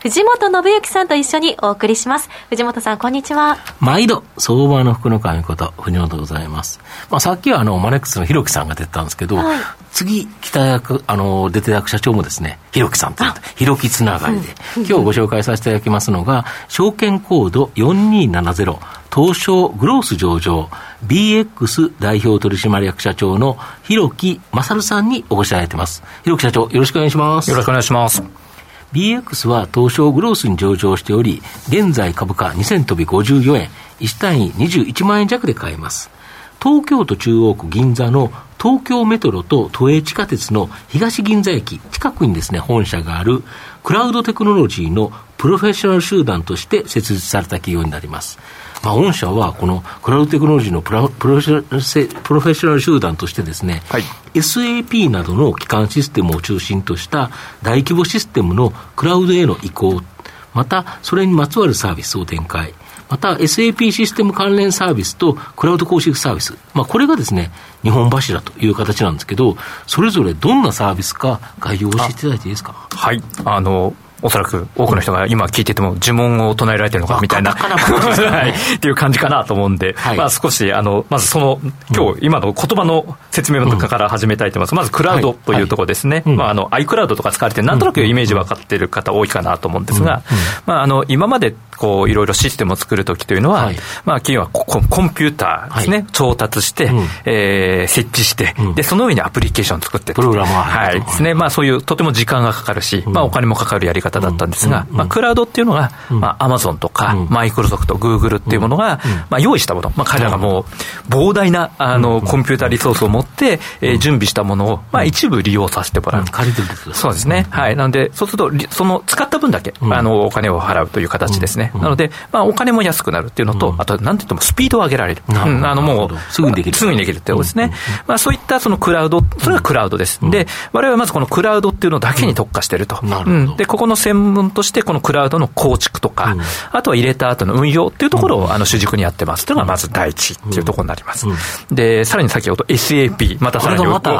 藤本信之さんと一緒にお送りします。藤本さん、こんにちは。毎度、相場の福の神こと、藤本でございます。まあ、さっきはあの、マネックスのひろきさんが出てたんですけど、はい、次、北役、あの、出てた社長もですね、ひろきさんというひろきつながりで、うん、今日ご紹介させていただきますのが、証券コード4270、東証グロース上場、BX 代表取締役社長の広木勝さんにお越しいただいてます。広木社長、よろしくお願いします。よろしくお願いします。BX は東証グロースに上場しており、現在株価2000飛び54円、1単位21万円弱で買えます。東京都中央区銀座の東京メトロと都営地下鉄の東銀座駅近くにですね、本社があるクラウドテクノロジーのプロフェッショナル集団として設立された企業になります。まあ、御社はこのクラウドテクノロジーのプロプロフェッショナル集団としてですね、はい、SAP などの基幹システムを中心とした大規模システムのクラウドへの移行、またそれにまつわるサービスを展開、また SAP システム関連サービスとクラウド公式サービス、まあ、これがですね、日本柱という形なんですけど、それぞれどんなサービスか概要を教えていただいていいですか？はい。あの、おそらく多くの人が今聞いてても呪文を唱えられてるのかみたいな、はい、っていう感じかなと思うんで、はい、まあ少し、あの、まずその、今日、今の言葉の説明から始めたいと思います。まずクラウドというところですね。まああの、iCloud とか使われて、なんとなくイメージ分かってる方多いかなと思うんですが、まああの、今までこう、いろいろシステムを作るときというのは、はい、まあ企業はココンピューターですね、はい、調達して、うん、えー、設置して、うん、で、その上にアプリケーションを作ってプログラマーはい。ですね。まあそういうとても時間がかかるし、まあお金もかかるやり方だったんですが、まあクラウドっていうのが、まあアマゾンとか、マイクロソフト、グーグルっていうものが、まあ用意したもの、まあ彼らがもう膨大な、あの、コンピューターリソースを持って、えー、準備したものを、まあ一部利用させてもらう。借りてるそうですね。はい。なので、そうすると、その使った分だけ、あの、お金を払うという形ですね。なので、まあお金も安くなるっていうのと、あと、なんて言ってもスピードを上げられる。あの、もう、すぐにできる。すぐにできるってことですね。まあそういったそのクラウド、それがクラウドです。で、我々はまずこのクラウドっていうのだけに特化してると。で、ここの専門として、このクラウドの構築とか、あとは入れた後の運用っていうところを、あの、主軸にやってます。というのがまず第一っていうところになります。で、さらに先ほど SAP、またさらにわかん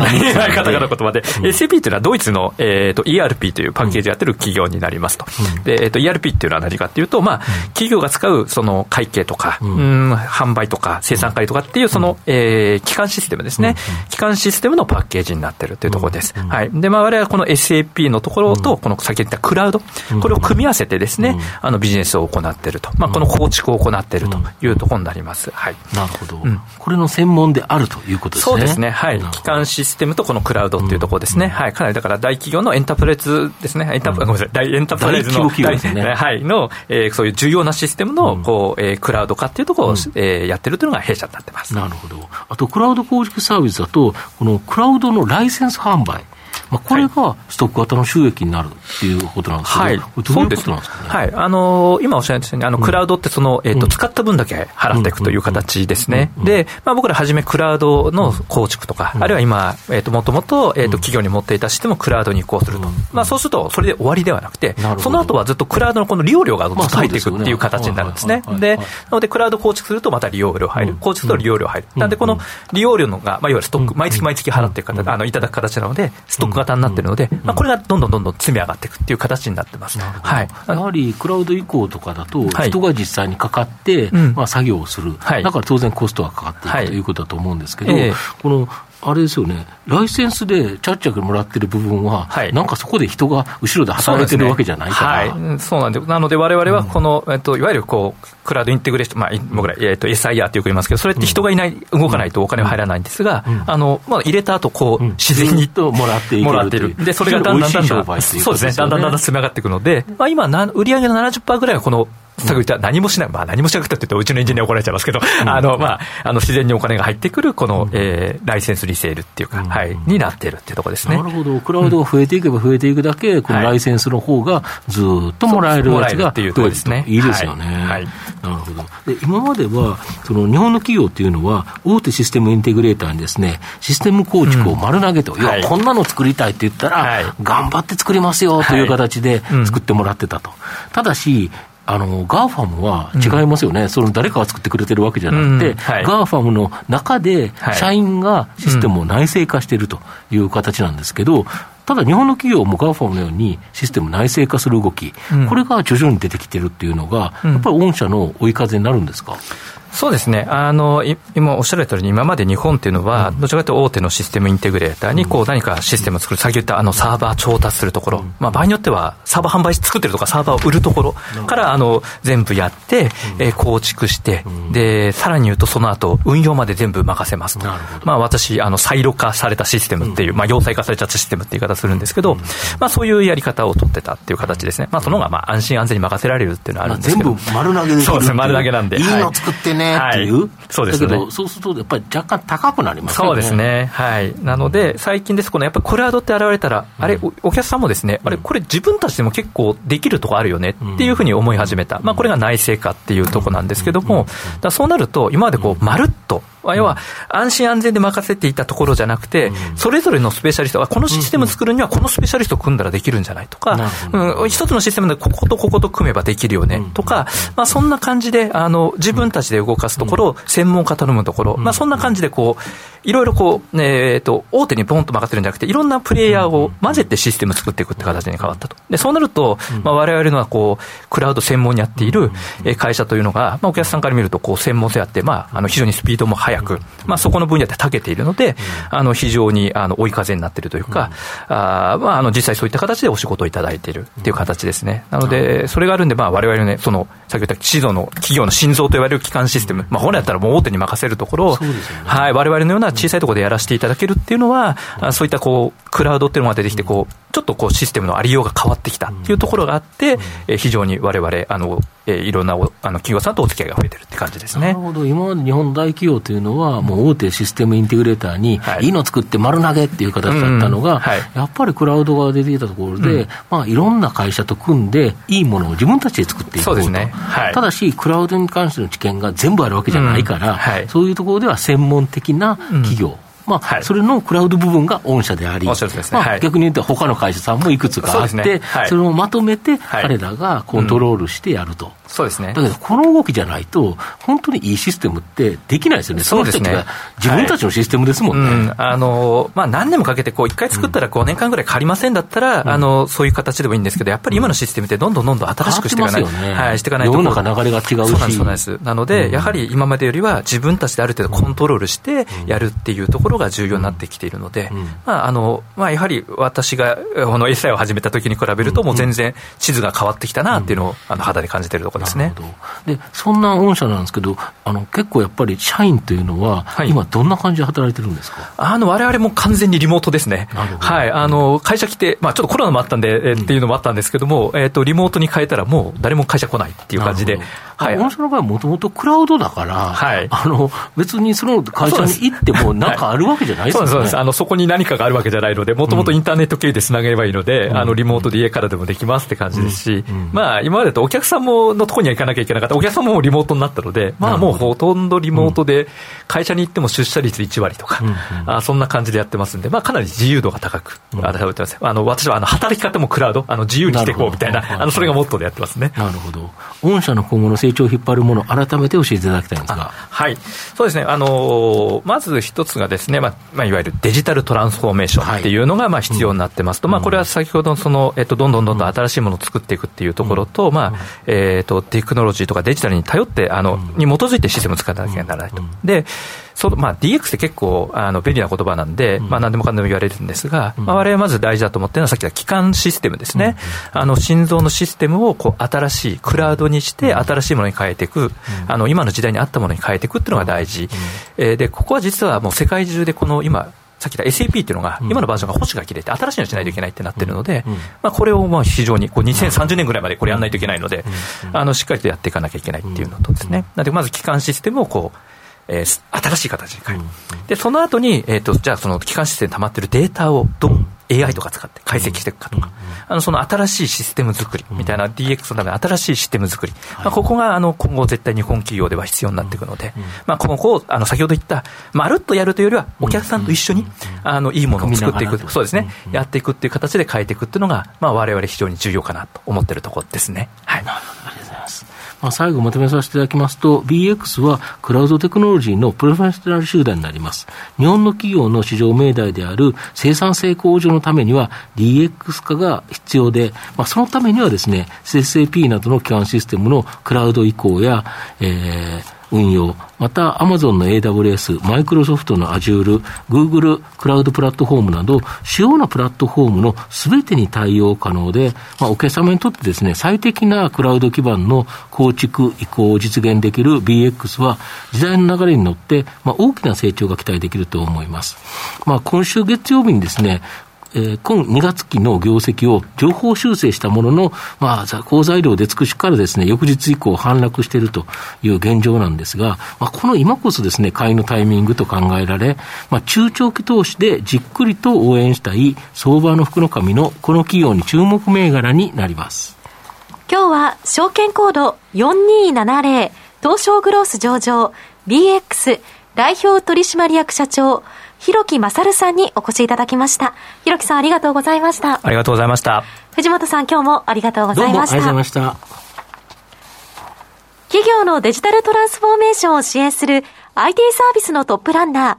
ない。方々の言葉で、SAP っていうのはドイツの、えっ、と、ERP というパッケージやってる企業になりますと。で、えっ、と、ERP っていうのは何かっていうと、まあ、企業が使うその会計とか、うん、販売とか生産会とかっていうその、えー、基幹システムですね。基幹システムのパッケージになってるというところです。はい。で、まあ、我々はこの SAP のところと、この先言ったクラウド、これを組み合わせてですね、あのビジネスを行っていると。まあ、この構築を行っているというところになります。はい。なるほど。これの専門であるということですね。そうですね。はい。基幹システムとこのクラウドっていうところですね。はい。かなりだから大企業のエンタープライズですね。エンタープ、ごめんなさい。大エンタープライズの、はい。の、えー、そういう重要なシステムの、こう、えー、クラウド化っていうところを、うん、えー、やってるというのが弊社になってます。なるほど。あと、クラウド構築サービスだと、このクラウドのライセンス販売。まあ、これがストック型の収益になるっていうことなんですけど、はい、どういうことなんですかね？はい、あのー、今おっしゃったように、あの、クラウドってその、えっ、ー、と、使った分だけ払っていくという形ですね。で、まあ、僕らはじめクラウドの構築とか、あるいは今、えっ、ー、と、もともと、えっ、と、企業に持っていたシステムをクラウドに移行すると。まあ、そうすると、それで終わりではなくて、その後はずっとクラウドのこの利用料がずっと入っていくっていう形になるんですね。で、なので、クラウド構築するとまた利用料入る。構築すると利用料入る。なんで、この利用料のが、まあ、いわゆるストック、毎月毎月払っていく形、あの、いただく形なので、ストック型になってるので、まあ、これがどんどんどんどん積み上がっていくっていう形になってます。はい、やはりクラウド移行とかだと、人が実際にかかって、まあ、作業をする、だから当然コストがかかっていくということだと思うんですけど、このあれですよね、ライセンスでちゃっちゃくもらってる部分は、はい、なんかそこで人が後ろで働いてるわけじゃないから、ね、はい、そうなんで、なので、われわれはこの、うん、えっと、いわゆるこうクラウドインテグレーション、まあ、僕ら、えっと、SIR ってよく言いますけど、それって人がいない、動かないとお金は入らないんですが、うん、あのまあ、入れた後こう、自然にともらっていもらってる、でそれがだんだんだんだん、そうですね、だんだんだんだん積み上がっていくので、まあ、今、売上の70%ぐらいはこの探りは何もしない、まあ、何もしなくたって言うと、うちのエンジニア怒られちゃいますけど、あのまあ、あの自然にお金が入ってくる、この、えー、ライセンスリセールっていうか、はい、になってるっていうところですね。なるほど、クラウドが増えていけば増えていくだけ、このライセンスの方がずっともらえるやつが増えるとですね。いいですよね。はい、なるほど。で今までは、その日本の企業っていうのは、大手システムインテグレーターにですね、システム構築を丸投げと、うん、い。や、こんなの作りたいって言ったら、頑張って作りますよという形で作ってもらってたと。ただし、あの、 GAFAM は違いますよね、うん、その誰かが作ってくれてるわけじゃなくて、うん。はい、 GAFAM の中で社員がシステムを内製化しているという形なんですけど、ただ日本の企業も GAFAM のようにシステム内製化する動き、うん、これが徐々に出てきてるっていうのが、やっぱり御社の追い風になるんですか、そうですね、あの今おっしゃられたように、今まで日本っていうのは、どちらかというと大手のシステムインテグレーターにこう何かシステムを作る、先ほど言ったあのサーバー調達するところ、まあ、場合によっては、サーバー販売作ってるとか、サーバーを売るところからあの全部やって、え構築して、でさらに言うと、その後運用まで全部任せます。と、まあ、私、あのサイロ化されたシステムっていう、まあ、要塞化されちゃったシステムっていう言い方するんですけど、まあ、そういうやり方を取ってたっていう形ですね、まあ、その方がまあ安心安全に任せられるっていうのはあるんですけど、全部丸投げでそうですね、丸投げなんで。いいの作ってねっていう。はいそうですね。だけど、そうすると、やっぱり若干高くなりますね。そうですね。はい。なので、最近です、このやっぱりクラウドって現れたら、あれ、お客さんもですね、あれ、これ自分たちでも結構できるとこあるよねっていうふうに思い始めた。まあ、これが内製化っていうとこなんですけども、だそうなると、今までこう、まるっと、要は安心安全で任せていたところじゃなくて、それぞれのスペシャリストが、このシステム作るにはこのスペシャリスト組んだらできるんじゃない？とか、うん、一つのシステムでこことここと組めばできるよね？とか、まあ、そんな感じであの自分たちで動かすところ、専門家頼むところ、まあ、そんな感じでこう、いろいろこう、えー、と大手にポンと任せるんじゃなくて、いろんなプレイヤーを混ぜてシステム作っていくって形に変わったと。でそうなると、まあ、我々のはこうクラウド専門にやっている会社というのが、まあ、お客さんから見るとこう専門性あって、まあ、あの非常にスピードも速く、まあ、そこの分野で長けているので、あの非常にあの追い風になっているというか、あまあ、あの実際そういった形でお仕事をいただいているっていう形ですね。なので、それがあるんで、まあ、我々のね、その、先ほど言った指導の企業の心臓と言われる基幹システム、まあ、本来だったらもう大手に任せるところを、はい、我々のような小さいところでやらせていただけるっていうのは、そういったこう、クラウドっていうのが出てきて、こう、ちょっとこうシステムのありようが変わってきたっていうところがあって、え非常にわれわれ、あの、えいろんなあの企業さんとお付き合いが増えてるって感じですね。なるほど、今まで日本大企業というのは、もう大手システムインテグレーターに、いい。の作って丸投げっていう形だったのが、やっぱりクラウドが出てきたところで、うん、まあ、いろんな会社と組んで、いいものを自分たちで作っていこうと。そうですね。はい、ただし、クラウドに関しての知見が全部あるわけじゃないから、そういうところでは専門的な企業、まあ、はい、それのクラウド部分が御社であり、ね。まあ、逆に言うと、他の会社さんもいくつかあって、そ、ね。はい、それをまとめて、彼らがコントロールしてやると。そうですね。だけど、この動きじゃないと、本当にいいシステムってできないですよね。そうですね。自分たちのシステムですもんね。はいうん、あの、まあ、何年もかけて、こう、一回作ったら5年間ぐらい借りませんだったら、うん、あの、そういう形でもいいんですけど、やっぱり今のシステムってどんどんどんどん新しくしていかない。ね、はい、していかないと。世の中流れが違うし。そうなんです、そうなんです。なので、やはり今までよりは自分たちである程度コントロールしてやるっていうところが重要になってきているので、まあ、あの、まあ、やはり私が、この SI を始めた時に比べると、もう全然地図が変わってきたなっていうのを、あの、肌で感じているところですね。でそんな御社なんですけど、あの結構やっぱり社員というのは、はい、今、どんな感じで働いてるんですか？あの我々も完全にリモートですね、はい、あの会社来て、まあ、ちょっとコロナもあったんで、うん、っていうのもあったんですけども、えーと、リモートに変えたら、もう誰も会社来ないっていう感じで。はい、御社の場合はもともとクラウドだから、はい、あの別にその会社に行っても、なんかあるわけじゃないですよね、そうですあのそこに何かがあるわけじゃないので、もともとインターネット経由でつなげればいいので、うん、あのリモートで家からでもできますって感じですし、うん。うん、まあ、今までとお客さんものところには行かなきゃいけなかった、お客さんもリモートになったので、まあ、もうほとんどリモートで、会社に行っても出社率1割とか、あそんな感じでやってますんで、まあ、かなり自由度が高く、ああの私はあの働き方もクラウド、あの自由にしていこうみたいな、あのそれがモットーでやってますね。なるほど。御社の今後の成長を引っ張るもの改めて教えていただきたいんですが。はい。そうですね。あのまず一つがですね、まあ、まあ、いわゆるデジタルトランスフォーメーションっていうのが、まあ、必要になってますと、はい、まあ、これは先ほどその、えっと、どんどんどんどん新しいものを作っていくっていうところと、まあ、えっと、テクノロジーとかデジタルに頼って、あの、に基づいてシステムを使わなきゃならないと。で、そのまあ、DX って結構あの便利な言葉なんで、まあ、何でもかんでも言われるんですが、まあ、我々まず大事だと思ってるのは、さっき言った基幹システムですね、あの心臓のシステムをこう新しいクラウドにして、新しいものに変えていく、あの今の時代に合ったものに変えていくっていうのが大事、えでここは実はもう世界中でこの今、先さっき言った SAP っていうのが、今のバージョンが保守が切れて、新しいのしないといけないってなってるので、まあ、これをまあ非常にこう2030年ぐらいまでこれやらないといけないので、あのしっかりとやっていかなきゃいけないっていうのとですね、なのでまず基幹システムをこう、えー、新しい形に変える、でその後に、えーと、じゃあ、その基幹システムに溜まってるデータをどう AI とか使って解析していくかとか、あのその新しいシステム作り。みたいな DX のための新しいシステム作り、まあ、ここがあの今後絶対日本企業では必要になっていくので、まあ、今後、あの先ほど言った、まるっとやるというよりは、お客さんと一緒にあのいいものを作っていく、そうですね、やっていくっていう形で変えていくっていうのが、まあ、われわれ非常に重要かなと思ってるところですね。はい、まあ、最後まとめさせていただきますと、BX はクラウドテクノロジーのプロフェッショナル集団になります。日本の企業の市場命題である生産性向上のためには DX 化が必要で、まあ、そのためにはですね、SAP などの基幹システムのクラウド移行や、えー、運用、また Amazon の AWS、マイクロソフトの Azure、Google クラウドプラットフォームなど、主要なプラットフォームのすべてに対応可能で、まあ、お客様にとってですね、最適なクラウド基盤の構築、移行を実現できる BX は、時代の流れに乗って、まあ、大きな成長が期待できると思います。まあ、今週月曜日にですね、えー、今2月期の業績を情報修正したものの、まあ、好材料で尽くしからですね、翌日以降反落しているという現状なんですが、まあ、この今こそですね、買いのタイミングと考えられ、まあ、中長期投資でじっくりと応援したい相場の福の神のこの企業に注目銘柄になります。今日は証券コード4270東証グロース上場 BX 代表取締役社長広木勝さんにお越しいただきました。広木さんありがとうございました。ありがとうございました。藤本さん今日もありがとうございました。ありがとうございました。企業のデジタルトランスフォーメーションを支援する IT サービスのトップランナー、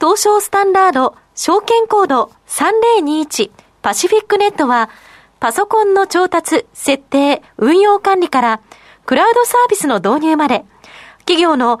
東証スタンダード証券コード3021パシフィックネットは、パソコンの調達、設定、運用管理から、クラウドサービスの導入まで、企業の